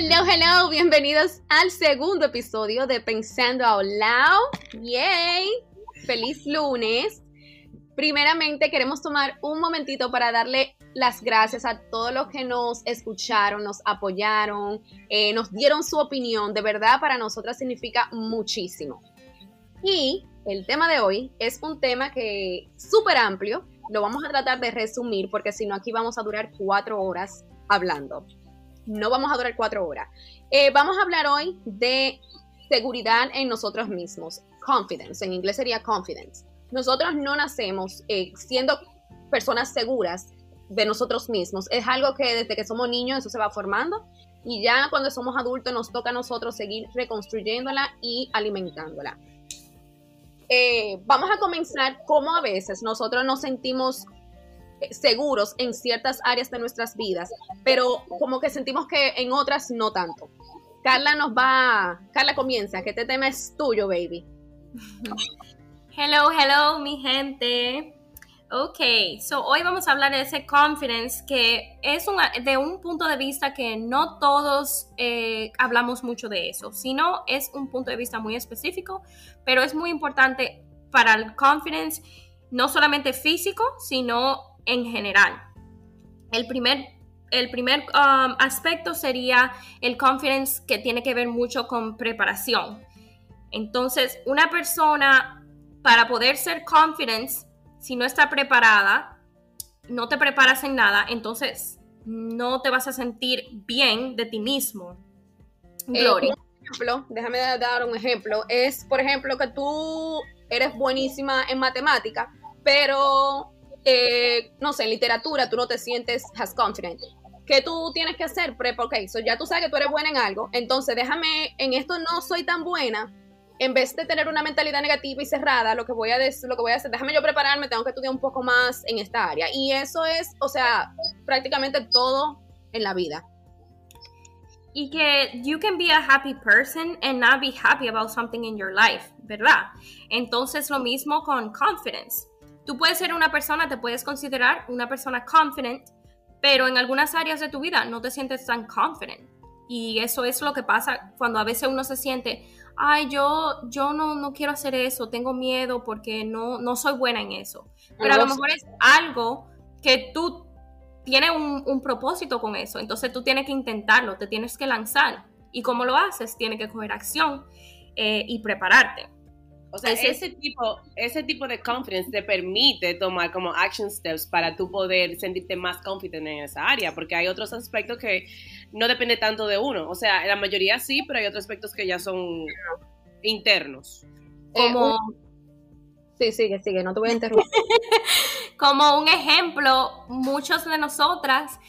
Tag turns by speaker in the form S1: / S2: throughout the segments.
S1: Hello, hello, bienvenidos al segundo episodio de Pensando a Loud. Yay, feliz lunes. Primeramente queremos tomar un momentito para darle las gracias a todos los que nos escucharon, nos apoyaron, eh, nos dieron su opinión. De verdad, para nosotras significa muchísimo. Y el tema de hoy es un tema que súper amplio. Lo vamos a tratar de resumir porque si no aquí vamos a durar cuatro horas hablando. No vamos a durar cuatro horas. Eh, vamos a hablar hoy de seguridad en nosotros mismos. Confidence, en inglés sería confidence. Nosotros no nacemos eh, siendo personas seguras de nosotros mismos. Es algo que desde que somos niños eso se va formando y ya cuando somos adultos nos toca a nosotros seguir reconstruyéndola y alimentándola. Eh, vamos a comenzar como a veces nosotros nos sentimos seguros en ciertas áreas de nuestras vidas, pero como que sentimos que en otras no tanto. Carla nos va, Carla comienza, que este tema es tuyo, baby.
S2: Hello, hello, mi gente. Ok, so hoy vamos a hablar de ese confidence que es de un punto de vista que no todos eh, hablamos mucho de eso, sino es un punto de vista muy específico, pero es muy importante para el confidence, no solamente físico, sino en general. El primer, el primer um, aspecto sería el confidence que tiene que ver mucho con preparación. Entonces, una persona para poder ser confidence si no está preparada, no te preparas en nada, entonces no te vas a sentir bien de ti mismo.
S1: Eh, Gloria. ejemplo, déjame dar un ejemplo. Es, por ejemplo, que tú eres buenísima en matemática, pero, eh, no sé, en literatura tú no te sientes as confident. ¿Qué tú tienes que hacer? Prep, ok, so ya tú sabes que tú eres buena en algo, entonces déjame, en esto no soy tan buena, en vez de tener una mentalidad negativa y cerrada, lo que voy a decir, lo que voy a hacer, déjame yo prepararme, tengo que estudiar un poco más en esta área. Y eso es, o sea, prácticamente todo en la vida.
S2: Y que you can be a happy person and not be happy about something in your life, ¿verdad? Entonces lo mismo con confidence. Tú puedes ser una persona, te puedes considerar una persona confident, pero en algunas áreas de tu vida no te sientes tan confident. Y eso es lo que pasa cuando a veces uno se siente, ay, yo, yo no, no quiero hacer eso, tengo miedo porque no, no soy buena en eso. Pero a lo mejor es algo que tú tienes un, propósito con eso, entonces tú tienes que intentarlo, te tienes que lanzar. Y como lo haces, tienes que coger acción eh, y prepararte.
S3: O sea, ese, tipo, ese tipo de confidence te permite tomar como action steps para tú poder sentirte más confident en esa área, porque hay otros aspectos que no depende tanto de uno. O sea, la mayoría sí, pero hay otros aspectos que ya son internos.
S1: Como... sí, sigue, sigue, no te voy a interrumpir.
S2: Como un ejemplo, muchos de nosotras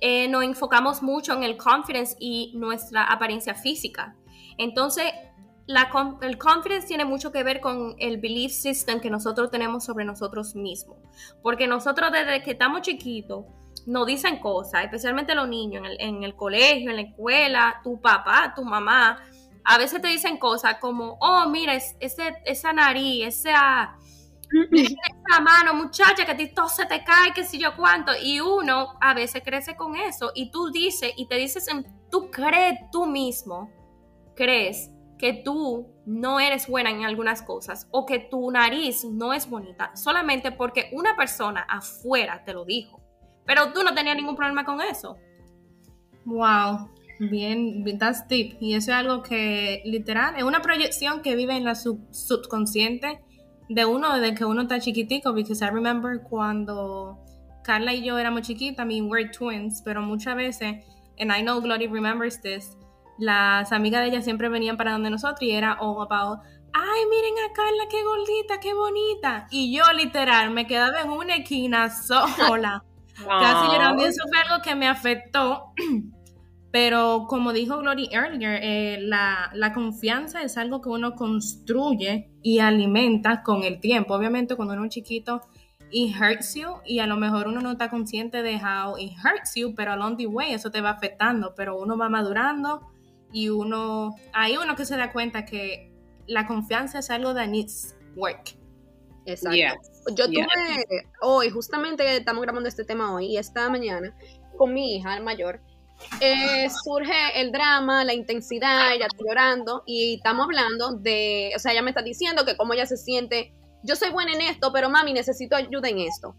S2: eh, nos enfocamos mucho en el confidence y nuestra apariencia física. Entonces, la, el confidence tiene mucho que ver con el belief system que nosotros tenemos sobre nosotros mismos. Porque nosotros desde que estamos chiquitos, nos dicen cosas, especialmente los niños en el, colegio, en la escuela, tu papá, tu mamá, a veces te dicen cosas como, oh, mira, ese, esa nariz, esa, esa mano, muchacha, que a ti todo se te cae, que si yo cuánto, y uno a veces crece con eso, y tú dices, y te dices, tú crees tú mismo, crees que tú no eres buena en algunas cosas o que tu nariz no es bonita solamente porque una persona afuera te lo dijo. Pero tú no tenías ningún problema con eso.
S4: Wow, bien, that's deep. Y eso es algo que literal es una proyección que vive en la subconsciente de uno desde que uno está chiquitico. Because I remember cuando Carla y yo éramos chiquitas, I mean, we're twins, pero muchas veces, and I know Glory remembers this, las amigas de ella siempre venían para donde nosotros y era all about ay, miren a Carla, qué gordita, qué bonita. Y yo literal me quedaba en una esquina sola, Casi llorando. eso fue algo que me afectó. Pero como dijo Glory earlier, eh, la, la, confianza es algo que uno construye y alimenta con el tiempo. Obviamente cuando uno es chiquito, it hurts you y a lo mejor uno no está consciente de how it hurts you, pero along the way eso te va afectando, pero uno va madurando y uno, hay uno que se da cuenta que la confianza es algo that needs work.
S1: Exacto. Yo tuve hoy, justamente estamos grabando este tema hoy y esta mañana con mi hija mayor, eh, surge el drama, la intensidad, ella está llorando y estamos hablando de, o sea, ella me está diciendo que cómo ella se siente, yo soy buena en esto, pero mami, necesito ayuda en esto.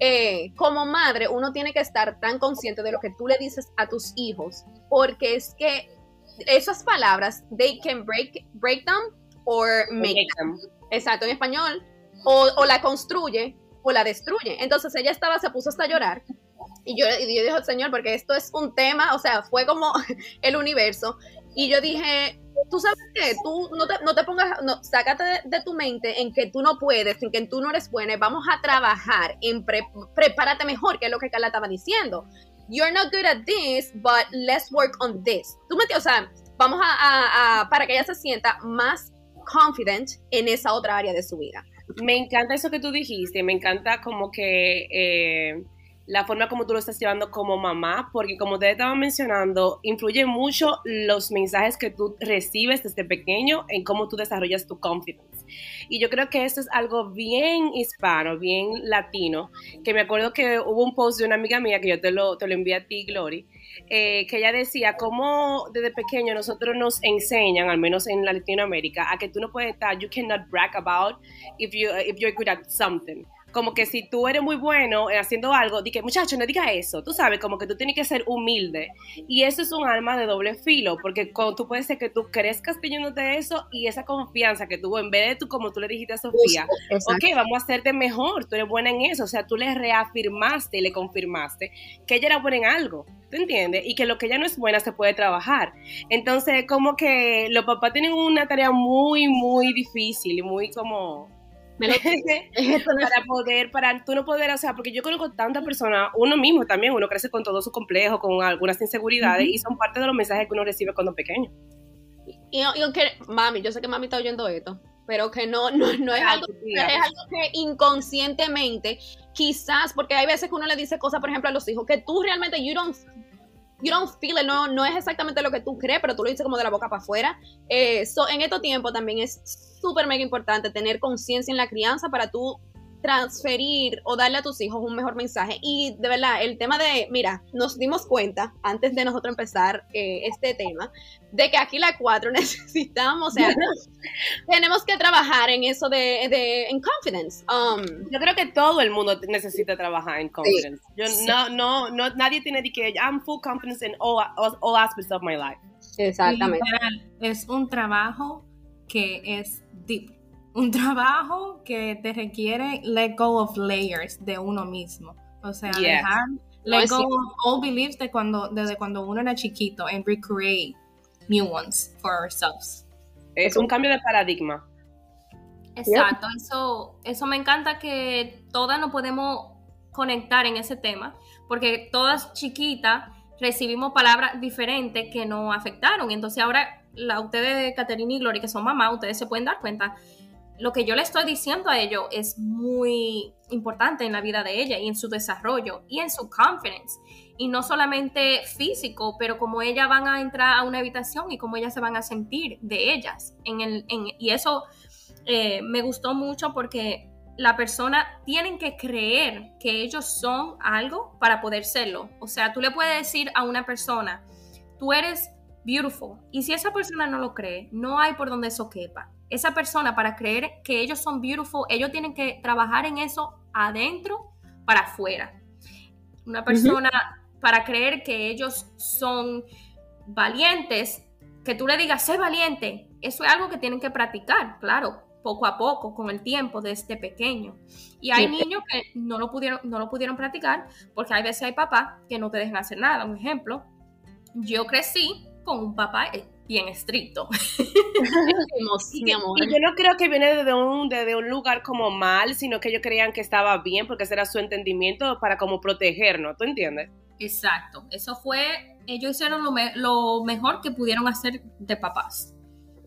S1: Eh, como madre, uno tiene que estar tan consciente de lo que tú le dices a tus hijos, porque es que esas palabras, they can break, break them or make them. Exacto, en español, o, o la construye o la destruye. Entonces ella estaba, se puso hasta llorar y yo, y yo dije, Señor, porque esto es un tema, o sea, fue como el universo. Y yo dije, tú sabes qué, tú no te, no te pongas, no, sácate de, tu mente en que tú no puedes, en que tú no eres buena. Vamos a trabajar en prepárate mejor, que es lo que Carla estaba diciendo. You're not good at this, but let's work on this. Tú me, o sea, vamos a, a, para que ella se sienta más confident en esa otra área de su vida.
S3: Me encanta eso que tú dijiste, me encanta como que eh, la forma como tú lo estás llevando como mamá, porque como te estaba mencionando, influye mucho los mensajes que tú recibes desde pequeño en cómo tú desarrollas tu confidence. Y yo creo que esto es algo bien hispano, bien latino, que me acuerdo que hubo un post de una amiga mía que yo te lo, te lo envié a ti, Glory, eh, que ella decía cómo desde pequeño nosotros nos enseñan, al menos en Latinoamérica, a que tú no puedes estar, you cannot brag about if, you, if you're good at something como que si tú eres muy bueno haciendo algo, di que muchacho, no diga eso, tú sabes, como que tú tienes que ser humilde. Y eso es un arma de doble filo, porque tú puedes ser que tú crezcas de eso y esa confianza que tuvo, en vez de tú, como tú le dijiste a Sofía, ok, vamos a hacerte mejor, tú eres buena en eso, o sea, tú le reafirmaste y le confirmaste que ella era buena en algo. ¿tú entiendes? Y que lo que ella no es buena se puede trabajar. Entonces, como que los papás tienen una tarea muy, muy difícil y muy como para poder, para tú no poder, o sea, porque yo conozco tantas personas, uno mismo también, uno crece con todo su complejo, con algunas inseguridades, y son parte de los mensajes que uno recibe cuando pequeño.
S1: Y, aunque, mami, yo sé que mami está oyendo esto, pero que no, no, no es, algo, es algo que inconscientemente, quizás, porque hay veces que uno le dice cosas, por ejemplo, a los hijos, que tú realmente, you don't you don't feel it, no, no es exactamente lo que tú crees, pero tú lo dices como de la boca para afuera. Eh, en estos tiempos también es súper mega importante tener conciencia en la crianza para tú transferir o darle a tus hijos un mejor mensaje. Y de verdad, el tema de, mira, nos dimos cuenta antes de nosotros empezar eh, este tema, de que aquí la cuatro necesitamos, o sea, tenemos que trabajar en eso de, de en confidence. Um,
S3: Yo creo que todo el mundo necesita trabajar en confidence. Yo no, no, no, nadie tiene que, I'm full confidence in all, all, aspects of my life.
S1: Exactamente.
S4: Es un trabajo que es deep un trabajo que te requiere let go of layers de uno mismo. O sea, dejar let go of all beliefs de cuando, desde cuando uno era chiquito and recreate new ones for ourselves.
S3: Es un cambio de paradigma.
S2: Exacto, eso, eso me encanta que todas nos podemos conectar en ese tema, porque todas chiquitas recibimos palabras diferentes que nos afectaron. Entonces ahora, la, ustedes, Caterina y Gloria, que son mamás, ustedes se pueden dar cuenta lo que yo le estoy diciendo a ellos es muy importante en la vida de ella y en su desarrollo y en su confidence. Y no solamente físico, pero como ellas van a entrar a una habitación y cómo ellas se van a sentir de ellas. Y eso eh, me gustó mucho porque la persona tienen que creer que ellos son algo para poder serlo. O sea, tú le puedes decir a una persona, tú eres beautiful. Y si esa persona no lo cree, no hay por donde eso quepa esa persona para creer que ellos son beautiful, ellos tienen que trabajar en eso adentro para afuera. Una persona para creer que ellos son valientes, que tú le digas, sé valiente, eso es algo que tienen que practicar, claro, poco a poco, con el tiempo, desde pequeño. Y hay niños que no lo pudieron, no lo pudieron practicar porque hay veces hay papás que no te dejan hacer nada. Un ejemplo, yo crecí con un papá bien estricto.
S3: y, yo no creo que viene de un, de, un lugar como mal, sino que ellos creían que estaba bien porque ese era su entendimiento para como protegernos, ¿tú entiendes?
S2: Exacto, eso fue, ellos hicieron lo, lo mejor que pudieron hacer de papás.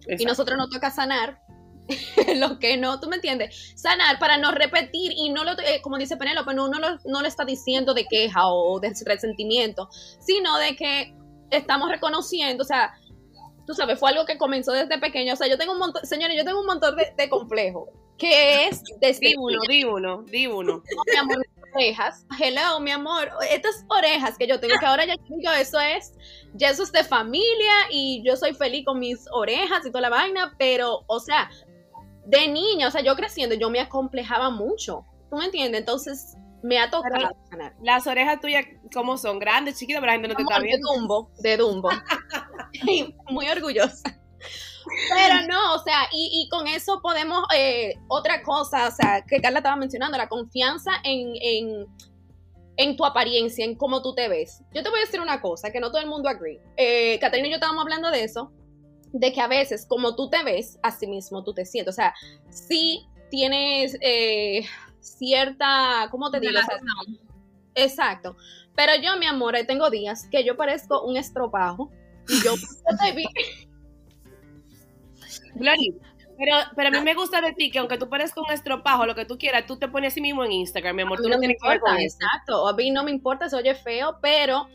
S1: Y nosotros nos toca sanar lo que no, tú me entiendes, sanar para no repetir y no lo, eh, como dice Penélope, no, no, lo, no le está diciendo de queja o de resentimiento, sino de que estamos reconociendo, o sea, tú sabes, fue algo que comenzó desde pequeño. O sea, yo tengo un montón, señores, yo tengo un montón de, de complejo, que es
S3: desde... Di uno, di uno.
S1: mi amor, orejas, hello, mi amor, estas orejas que yo tengo, que ahora ya digo, eso es, ya eso es de familia y yo soy feliz con mis orejas y toda la vaina, pero, o sea, de niña, o sea, yo creciendo, yo me acomplejaba mucho, ¿tú me entiendes? Entonces, me ha tocado ganar.
S3: Las orejas tuyas, ¿cómo son? ¿Grandes, chiquitas? Pero la gente no te está viendo.
S1: De Dumbo, de Dumbo. Muy orgullosa. Pero no, o sea, y, con eso podemos, eh, otra cosa, o sea, que Carla estaba mencionando, la confianza en, en, en, tu apariencia, en cómo tú te ves. Yo te voy a decir una cosa, que no todo el mundo agree. Eh, Catarina y yo estábamos hablando de eso, de que a veces, como tú te ves, así mismo tú te sientes. O sea, si tienes eh, cierta, ¿cómo te digo? exacto. Pero yo, mi amor, tengo días que yo parezco un estropajo y yo
S3: Glory, pero, pero a mí me gusta de ti que aunque tú parezcas un estropajo, lo que tú quieras, tú te pones así mismo en Instagram, mi amor. Tú no, tienes que ver con
S1: eso. Exacto. A mí no me importa si oye feo, pero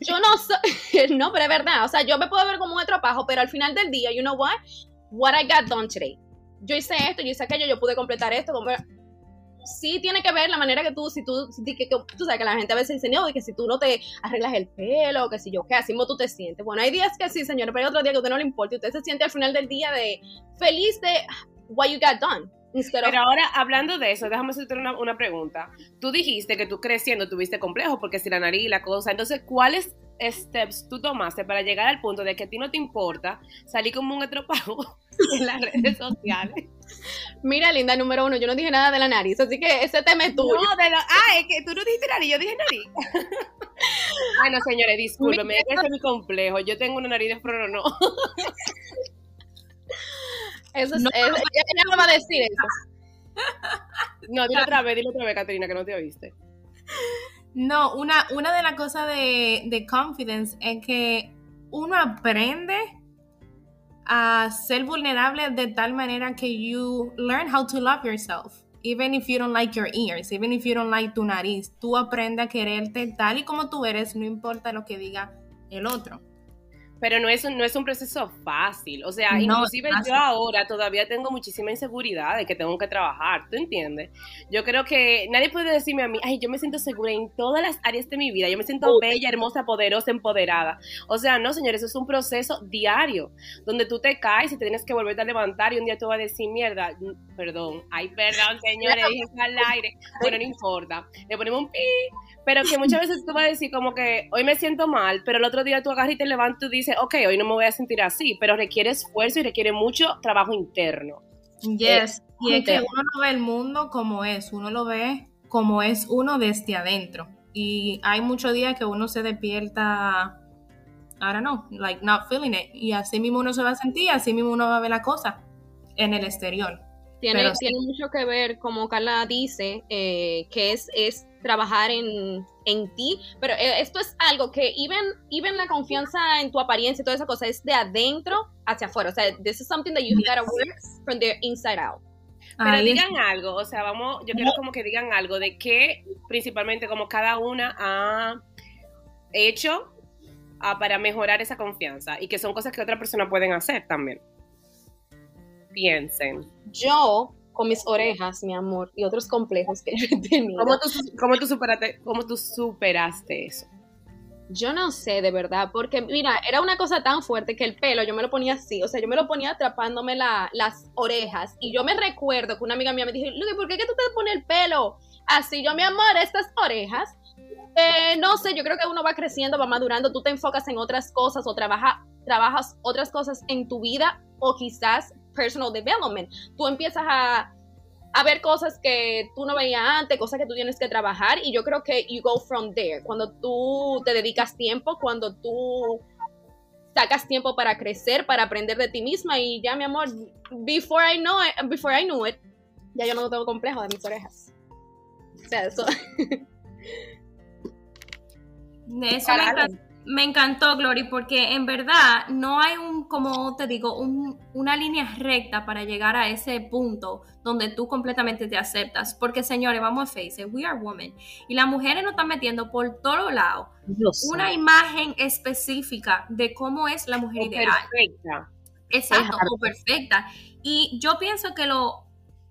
S1: yo no soy. no, pero es verdad. O sea, yo me puedo ver como un estropajo, pero al final del día, you know what? What I got done today. Yo hice esto, yo hice aquello, yo pude completar esto sí tiene que ver la manera que tú, si tú, que, tú sabes que la gente a veces dice, y que si tú no te arreglas el pelo, que si yo, que así tú te sientes. Bueno, hay días que sí, señores, pero hay otro día que a usted no le importa y usted se siente al final del día de feliz de what you got done.
S3: Pero ahora, hablando de eso, déjame hacerte una, una, pregunta. Tú dijiste que tú creciendo tuviste complejo porque si la nariz y la cosa. Entonces, ¿cuáles steps tú tomaste para llegar al punto de que a ti no te importa salir como un estropajo en las redes sociales?
S1: Mira, linda, número uno, yo no dije nada de la nariz, así que ese tema es tuyo.
S3: No, de lo, ah, es que tú no dijiste nariz, yo dije nariz. bueno, señores, discúlpeme, ese es mi complejo. Yo tengo una nariz de no.
S1: Eso es, no, ella, no va a decir eso.
S3: No, dile otra vez, dile otra vez, Caterina, que no te oíste.
S4: No, una, una de las cosas de, de confidence es que uno aprende a ser vulnerable de tal manera que you learn how to love yourself. Even if you don't like your ears, even if you don't like tu nariz, tú aprendes a quererte tal y como tú eres, no importa lo que diga el otro
S3: pero no es, un, no es un proceso fácil. O sea, inclusive yo ahora todavía tengo muchísima inseguridad de que tengo que trabajar, ¿tú entiendes? Yo creo que nadie puede decirme a mí, ay, yo me siento segura en todas las áreas de mi vida, yo me siento bella, hermosa, poderosa, empoderada. O sea, no, señores, eso es un proceso diario, donde tú te caes y te tienes que volver a levantar y un día tú vas a decir, mierda, perdón, ay, perdón, señores, dije al aire. Bueno, no importa, le ponemos un pi pero que muchas veces tú vas a decir como que hoy me siento mal, pero el otro día tú agarras y te levantas y dices, ok, hoy no me voy a sentir así, pero requiere esfuerzo y requiere mucho trabajo interno.
S4: Yes, y es que uno no ve el mundo como es, uno lo ve como es uno desde adentro. Y hay muchos días que uno se despierta, ahora no, like not feeling it. Y así mismo uno se va a sentir, así mismo uno va a ver la cosa en el exterior.
S1: Tiene, tiene mucho que ver, como Carla dice, eh, que es, es trabajar en, en ti, pero eh, esto es algo que even, even la confianza en tu apariencia y toda esa cosa es de adentro hacia afuera, o sea, this is something that you gotta work from the inside out.
S3: Pero digan algo, o sea, vamos, yo quiero como que digan algo de qué principalmente como cada una ha hecho ah, para mejorar esa confianza y que son cosas que otra persona pueden hacer también. Piensen.
S1: Yo con mis orejas, mi amor, y otros complejos que yo he tenido.
S3: ¿Cómo tú, cómo tú, superaste, cómo tú superaste eso?
S1: Yo no sé, de verdad, porque mira, era una cosa tan fuerte que el pelo yo me lo ponía así, o sea, yo me lo ponía atrapándome las orejas. Y yo me recuerdo que una amiga mía me dijo, Luke, ¿por qué que tú te pones el pelo así? Yo, mi amor, estas orejas, eh, no sé, yo creo que uno va creciendo, va madurando, tú te enfocas en otras cosas o trabaja, trabajas otras cosas en tu vida o quizás personal development. Tú empiezas a, a ver cosas que tú no veías antes, cosas que tú tienes que trabajar y yo creo que you go from there. Cuando tú te dedicas tiempo, cuando tú sacas tiempo para crecer, para aprender de ti misma y ya mi amor, before I know it, before I knew it, ya yo no tengo complejo de mis orejas. O sea, eso.
S2: eso me encantó, Glory, porque en verdad no hay un, como te digo, una línea recta para llegar a ese punto donde tú completamente te aceptas. Porque, señores, vamos a face it, we are women. Y las mujeres nos están metiendo por todos lados una imagen específica de cómo es la mujer ideal.
S3: Perfecta.
S2: Exacto, o perfecta. Y yo pienso que lo,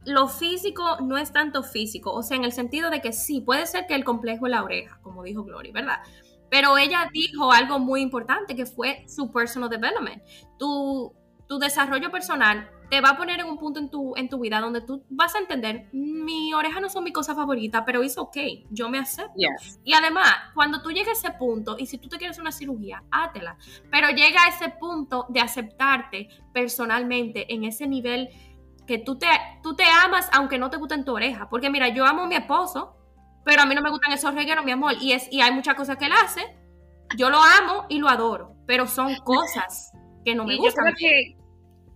S2: lo físico no es tanto físico, o sea, en el sentido de que sí, puede ser que el complejo es la oreja, como dijo Glory, ¿verdad? Pero ella dijo algo muy importante que fue su personal development. Tu, tu desarrollo personal te va a poner en un punto en tu, en tu vida donde tú vas a entender, mi oreja no son mi cosa favorita, pero es ok, yo me acepto. Y además, cuando tú llegas a ese punto, y si tú te quieres una cirugía, hátela, pero llega a ese punto de aceptarte personalmente en ese nivel que tú te, tú te amas aunque no te gusten tu oreja. Porque mira, yo amo a mi esposo, pero a mí no me gustan esos regueros, mi amor. Y, es, y hay muchas cosas que él hace. Yo lo amo y lo adoro, pero son cosas que no me gustan.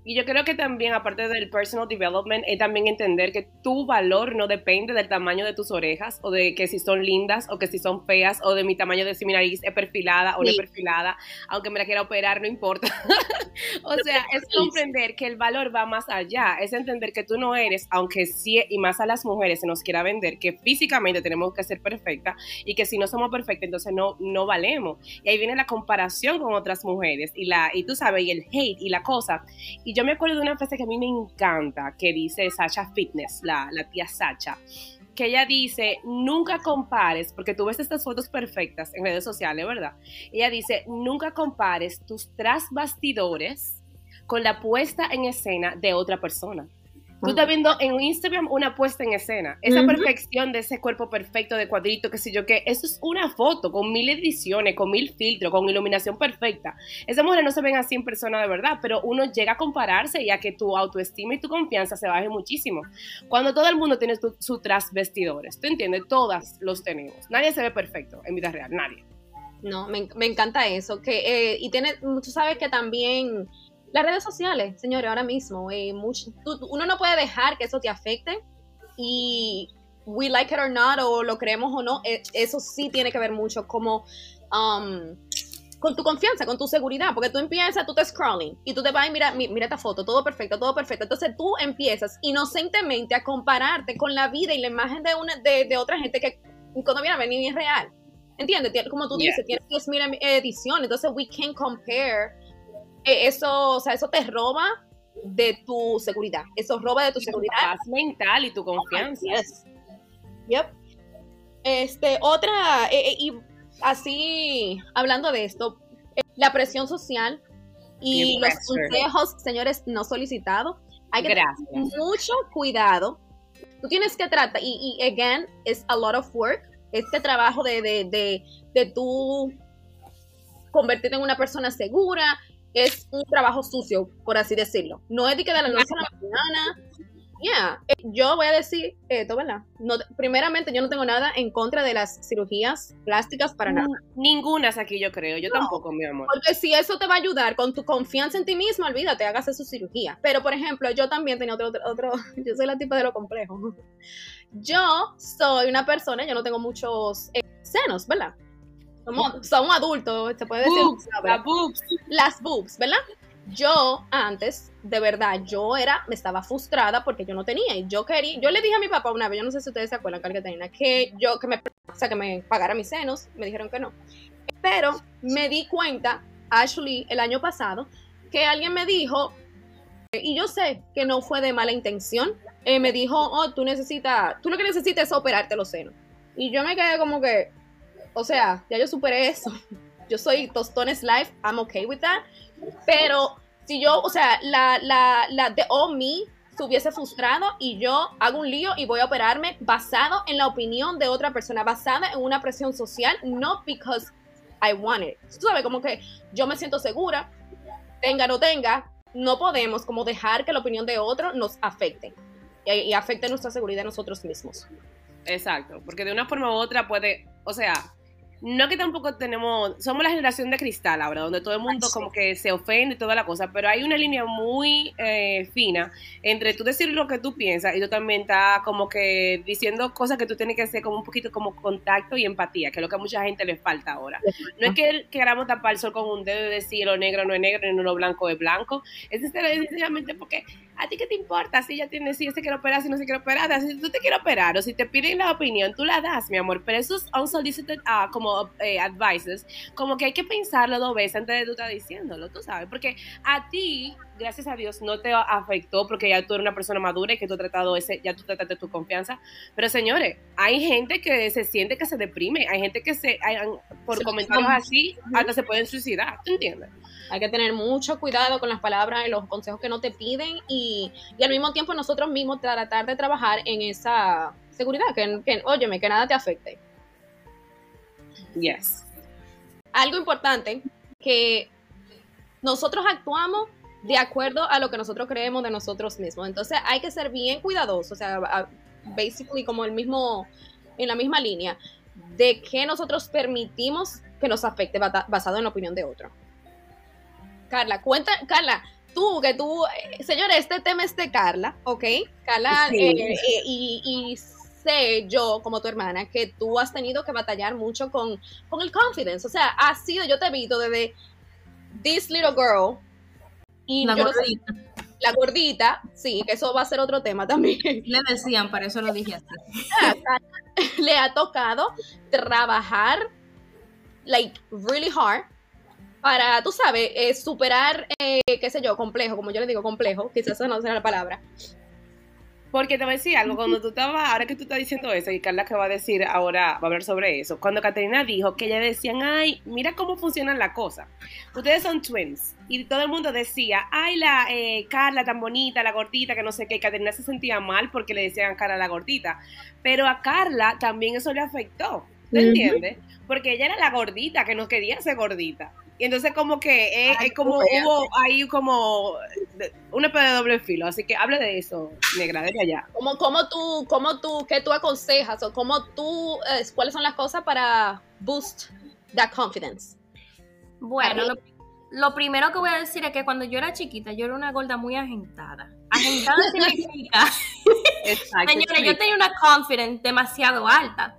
S3: Y yo creo que también, aparte del personal development, es también entender que tu valor no depende del tamaño de tus orejas, o de que si son lindas, o que si son feas, o de mi tamaño de si mi nariz es perfilada o no perfilada, aunque me la quiera operar, no importa. o sea, es comprender que el valor va más allá, es entender que tú no eres, aunque sí, y más a las mujeres se nos quiera vender, que físicamente tenemos que ser perfectas, y que si no somos perfectas, entonces no, no valemos. Y ahí viene la comparación con otras mujeres, y, la, y tú sabes, y el hate, y la cosa. Y yo me acuerdo de una frase que a mí me encanta, que dice Sacha Fitness, la, la tía Sacha, que ella dice, nunca compares, porque tú ves estas fotos perfectas en redes sociales, ¿verdad? Ella dice, nunca compares tus tras bastidores con la puesta en escena de otra persona. Tú estás viendo en Instagram una puesta en escena. Esa perfección de ese cuerpo perfecto de cuadrito, qué sé yo qué. Eso es una foto con mil ediciones, con mil filtros, con iluminación perfecta. Esas mujeres no se ven así en persona de verdad, pero uno llega a compararse y a que tu autoestima y tu confianza se baje muchísimo. Cuando todo el mundo tiene su tras vestidores, ¿tú entiendes? Todas los tenemos. Nadie se ve perfecto en vida real, nadie.
S1: No, me, encanta eso. Que, eh, y tiene, tú sabes que también las redes sociales, señores, ahora mismo, eh, uno no puede dejar que eso te afecte y we like it or not, o lo creemos o no, eh, eso sí tiene que ver mucho como um, con tu confianza, con tu seguridad, porque tú empiezas, tú te scrolling y tú te vas y mira, mira esta foto, todo perfecto, todo perfecto. Entonces tú empiezas inocentemente a compararte con la vida y la imagen de, una, de, otra gente que cuando viene a venir es real. ¿Entiendes? Como tú dices, tienes 10.000 ediciones, entonces we can compare eso, o sea, eso te roba de tu seguridad. Eso roba de tu seguridad.
S3: Paz mental y tu confianza.
S1: Yep. Este, otra, eh, eh, y así, hablando de esto, la presión social y los consejos, señores, no solicitados. Hay que tener mucho cuidado. Tú tienes que tratar, y, y again, es a lot of work. Este trabajo de, de, de, de tú convertirte en una persona segura, es un trabajo sucio, por así decirlo. No es de que de la noche a la mañana. Yeah. Eh, yo voy a decir esto, ¿verdad? No, primeramente, yo no tengo nada en contra de las cirugías plásticas para nada.
S3: Ninguna es aquí, yo creo. Yo tampoco, mi amor.
S1: Porque si eso te va a ayudar con tu confianza en ti mismo, olvídate, hagas su cirugía. Pero, por ejemplo, yo también tenía otro, otro, yo soy la tipa de lo complejo. Yo soy una persona, yo no tengo muchos eh, senos, ¿verdad? Somos, adultos, se puede decir.
S3: las boobs.
S1: Las boobs, ¿verdad? Yo antes, de verdad, yo era, me estaba frustrada porque yo no tenía. Y yo quería, yo le dije a mi papá una vez, yo no sé si ustedes se acuerdan, tenía que yo, que me, o sea, que me pagara mis senos. Me dijeron que no. Pero me di cuenta, Ashley, el año pasado, que alguien me dijo, y yo sé que no fue de mala intención, eh, me dijo, oh, tú necesitas, tú lo que necesitas es operarte los senos. Y yo me quedé como que, o sea, ya yo superé eso. Yo soy Tostones Life, I'm okay with that. Pero si yo, o sea, la, la, la de All Me se hubiese frustrado y yo hago un lío y voy a operarme basado en la opinión de otra persona, basada en una presión social, no because I want it. Tú sabes, como que yo me siento segura, tenga o no tenga, no podemos como dejar que la opinión de otro nos afecte y, y afecte nuestra seguridad nosotros mismos.
S3: Exacto, porque de una forma u otra puede, o sea, no que tampoco tenemos, somos la generación de cristal ahora, donde todo el mundo como que se ofende y toda la cosa, pero hay una línea muy eh, fina entre tú decir lo que tú piensas y tú también estás como que diciendo cosas que tú tienes que hacer como un poquito como contacto y empatía, que es lo que a mucha gente le falta ahora. No es que queramos tapar el sol con un dedo y decir lo negro no es negro ni lo blanco es blanco, es sencillamente porque ¿a ti qué te importa si ella tiene, si se quiere operar, si no se quiere operar? Si tú te quieres operar o si te piden la opinión, tú la das, mi amor. Pero esos unsolicited uh, como eh, advices, como que hay que pensarlo dos veces antes de tú estar diciéndolo, tú sabes. Porque a ti, gracias a Dios, no te afectó porque ya tú eres una persona madura y que tú has tratado ese, ya tú trataste tu confianza. Pero señores, hay gente que se siente que se deprime, hay gente que se, por comentarios así, hasta se pueden suicidar, ¿tú entiendes?
S1: Hay que tener mucho cuidado con las palabras y los consejos que no te piden y, al mismo tiempo nosotros mismos tratar de trabajar en esa seguridad, que, que óyeme, que nada te afecte.
S3: Yes.
S1: Algo importante, que nosotros actuamos de acuerdo a lo que nosotros creemos de nosotros mismos. Entonces hay que ser bien cuidadosos, o sea, basically como el mismo, en la misma línea, de que nosotros permitimos que nos afecte basado en la opinión de otro. Carla, cuenta, Carla, tú, que tú, eh, señores, este tema es de Carla, ¿ok? Carla, eh, eh, y, sé yo, como tu hermana, que tú has tenido que batallar mucho con, con el confidence, o sea, ha sido, yo te he visto desde this little girl, y
S4: la gordita.
S1: la gordita, sí, que eso va a ser otro tema también.
S4: Le decían, para eso lo dije así.
S1: Le ha tocado trabajar, like, really hard, para, tú sabes, eh, superar, eh, qué sé yo, complejo, como yo le digo, complejo, quizás esa no sea la palabra.
S3: Porque te voy a decir algo, cuando tú estabas, ahora que tú estás diciendo eso, y Carla que va a decir ahora, va a hablar sobre eso, cuando Caterina dijo que ella decían, ay, mira cómo funcionan las cosas. Ustedes son twins, y todo el mundo decía, ay, la eh, Carla tan bonita, la gordita, que no sé qué, Caterina se sentía mal porque le decían a Carla la gordita. Pero a Carla también eso le afectó, ¿te entiendes? Porque ella era la gordita, que no quería ser gordita. Y entonces como que es, como hubo ahí como una pedo de doble filo. Así que hable de eso, negra, de allá.
S1: ¿Cómo, cómo tú, cómo tú, qué tú aconsejas o cómo tú, eh, cuáles son las cosas para boost that confidence?
S2: Bueno, lo, primero que voy a decir es que cuando yo era chiquita, yo era una gorda muy agentada. Agentada significa... Señora, yo tenía una confidence demasiado alta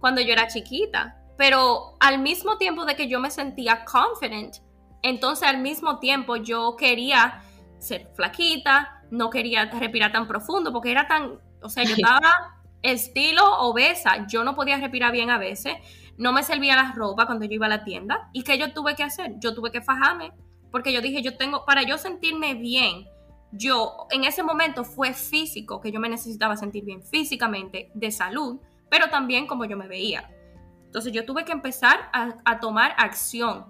S2: cuando yo era chiquita pero al mismo tiempo de que yo me sentía confident, entonces al mismo tiempo yo quería ser flaquita, no quería respirar tan profundo porque era tan, o sea, yo estaba estilo obesa, yo no podía respirar bien a veces, no me servía la ropa cuando yo iba a la tienda y qué yo tuve que hacer, yo tuve que fajarme porque yo dije, yo tengo, para yo sentirme bien, yo en ese momento fue físico, que yo me necesitaba sentir bien físicamente, de salud, pero también como yo me veía. Entonces yo tuve que empezar a, tomar acción.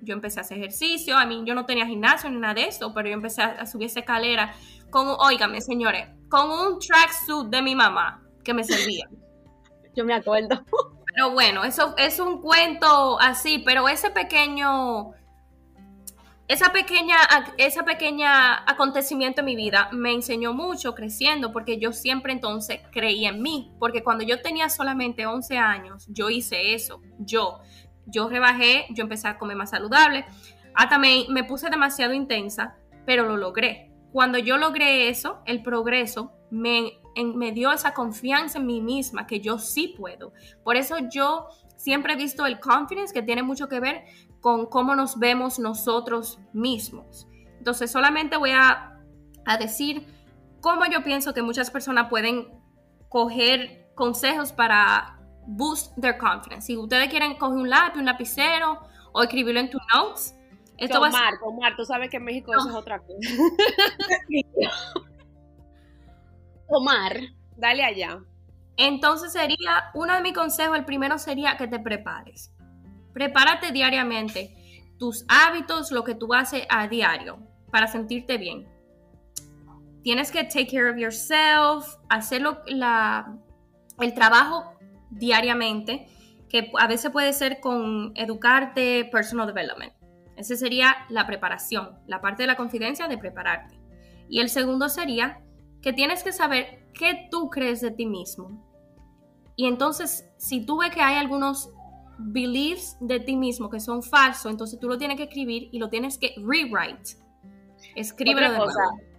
S2: Yo empecé a hacer ejercicio, a mí yo no tenía gimnasio ni nada de eso, pero yo empecé a, subir esa escalera con, óigame señores, con un tracksuit de mi mamá que me servía.
S1: Yo me acuerdo.
S2: Pero bueno, eso es un cuento así, pero ese pequeño esa pequeña, esa pequeña acontecimiento en mi vida me enseñó mucho creciendo porque yo siempre entonces creí en mí, porque cuando yo tenía solamente 11 años, yo hice eso, yo, yo rebajé, yo empecé a comer más saludable, hasta me, me puse demasiado intensa, pero lo logré. Cuando yo logré eso, el progreso me, me dio esa confianza en mí misma, que yo sí puedo. Por eso yo siempre he visto el confidence que tiene mucho que ver con cómo nos vemos nosotros mismos. Entonces solamente voy a, decir cómo yo pienso que muchas personas pueden coger consejos para boost their confidence. Si ustedes quieren coger un lápiz, un lapicero o escribirlo en tus notes.
S3: Esto tomar, va a tomar, tú sabes que en México eso es otra cosa.
S1: tomar.
S3: Dale allá.
S2: Entonces sería, uno de mis consejos, el primero sería que te prepares. Prepárate diariamente tus hábitos, lo que tú haces a diario para sentirte bien. Tienes que take care of yourself, hacerlo la, el trabajo diariamente, que a veces puede ser con educarte, personal development. Esa sería la preparación, la parte de la confidencia de prepararte. Y el segundo sería que tienes que saber qué tú crees de ti mismo. Y entonces, si tú ves que hay algunos beliefs de ti mismo que son falsos, entonces tú lo tienes que escribir y lo tienes que rewrite. Escríbelo de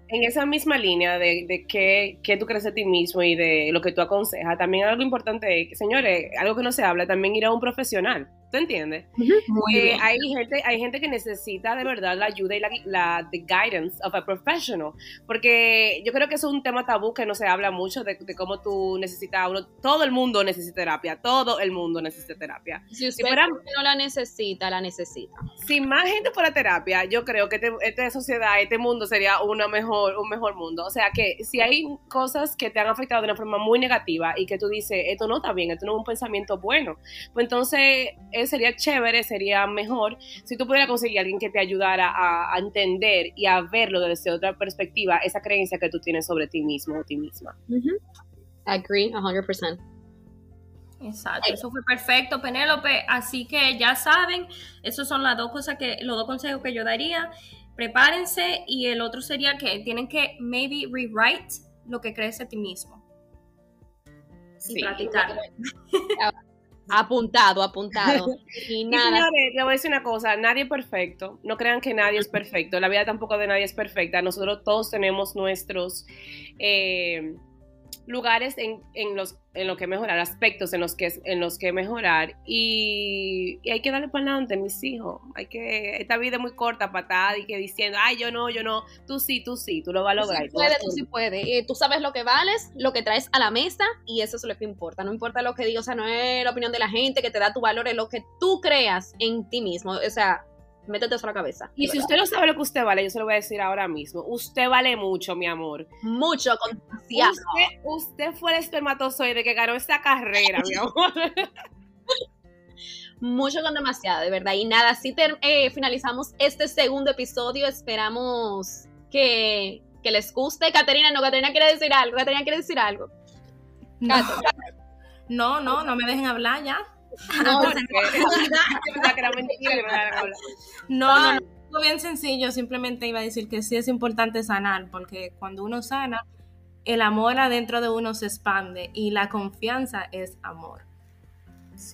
S3: En esa misma línea de, de qué, tú crees de ti mismo y de lo que tú aconsejas, también algo importante, señores, algo que no se habla, también ir a un profesional. ¿Tú entiendes?
S4: Muy
S3: Eh,
S4: bien.
S3: hay, gente, hay gente que necesita de verdad la ayuda y la, la the guidance of a professional. Porque yo creo que eso es un tema tabú que no se habla mucho de, de cómo tú necesitas uno. Todo el mundo necesita terapia. Todo el mundo necesita terapia.
S1: Si usted
S3: fuera-
S1: no la necesita, la necesita.
S3: Si más gente fuera terapia, yo creo que este- esta sociedad, este mundo sería una mejor, un mejor mundo. O sea que si hay cosas que te han afectado de una forma muy negativa y que tú dices, esto no está bien, esto no es un pensamiento bueno, pues entonces eh, sería chévere, sería mejor si tú pudieras conseguir a alguien que te ayudara a, a entender y a verlo desde otra perspectiva, esa creencia que tú tienes sobre ti mismo o ti misma.
S1: Agree 100%.
S2: Exacto, eso fue perfecto, Penélope. Así que ya saben, esos son las dos cosas que, los dos consejos que yo daría. Prepárense y el otro sería que tienen que maybe rewrite lo que crees de ti mismo y
S3: Sí.
S2: practicar.
S1: Apuntado, apuntado. Y
S3: Y
S1: nada.
S3: señores, le voy a decir una cosa, nadie es perfecto, no crean que nadie es perfecto, la vida tampoco de nadie es perfecta, nosotros todos tenemos nuestros eh, lugares en, en los en lo que mejorar, aspectos en los que en los que mejorar y, y hay que darle para adelante, mis hijos, hay que, esta vida es muy corta estar y que diciendo, ay, yo no, yo no, tú sí, tú sí, tú lo vas a lograr.
S1: sí
S3: tú a
S1: puedes, tú sí puedes. Eh, tú sabes lo que vales, lo que traes a la mesa y eso es lo que importa. No importa lo que diga, o sea, no es la opinión de la gente que te da tu valor, es lo que tú creas en ti mismo. O sea, métete eso a la cabeza.
S3: Y si
S1: verdad.
S3: usted no sabe lo que usted vale, yo se lo voy a decir ahora mismo. Usted vale mucho, mi amor.
S1: Mucho, con demasiado.
S3: Usted, usted fue el espermatozoide que ganó esta carrera, mi amor.
S1: Mucho con demasiado, de verdad. Y nada, así ter- eh, finalizamos este segundo episodio. Esperamos que, que les guste. Caterina, no, Caterina quiere decir algo. Caterina quiere decir algo.
S4: No,
S1: Cato,
S4: no, no, no me dejen hablar ya.
S1: No,
S3: hablar.
S4: No, no, bien sencillo, simplemente iba a decir que sí es importante sanar, porque cuando uno sana, el amor adentro de uno se expande y la confianza es amor.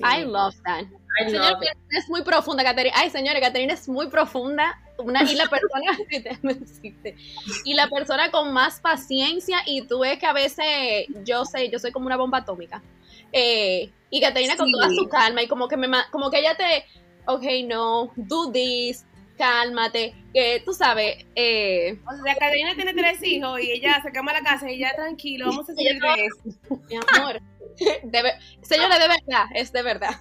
S1: I love that.
S2: I it.
S1: es muy profunda, Caterina. Ay, señores, Caterina es muy profunda. Una, y la persona y la persona con más paciencia y tú ves que a veces yo sé, yo soy como una bomba atómica. Eh, y Caterina con
S3: Sí.
S1: toda su calma y como que me ma- como que ella te, ok, no, do this, cálmate, que tú sabes, eh,
S3: O sea, Caterina tiene tres hijos y ella se cama a la casa y ya tranquilo, vamos a seguir de esto.
S1: mi amor, de señora, de verdad, es de verdad.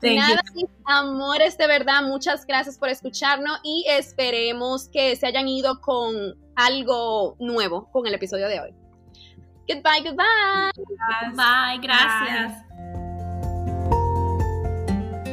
S4: Thank you.
S1: Nada, mis amores, de verdad, muchas gracias por escucharnos y esperemos que se hayan ido con algo nuevo con el episodio de hoy. Goodbye, goodbye.
S2: Bye, gracias.
S4: Bye.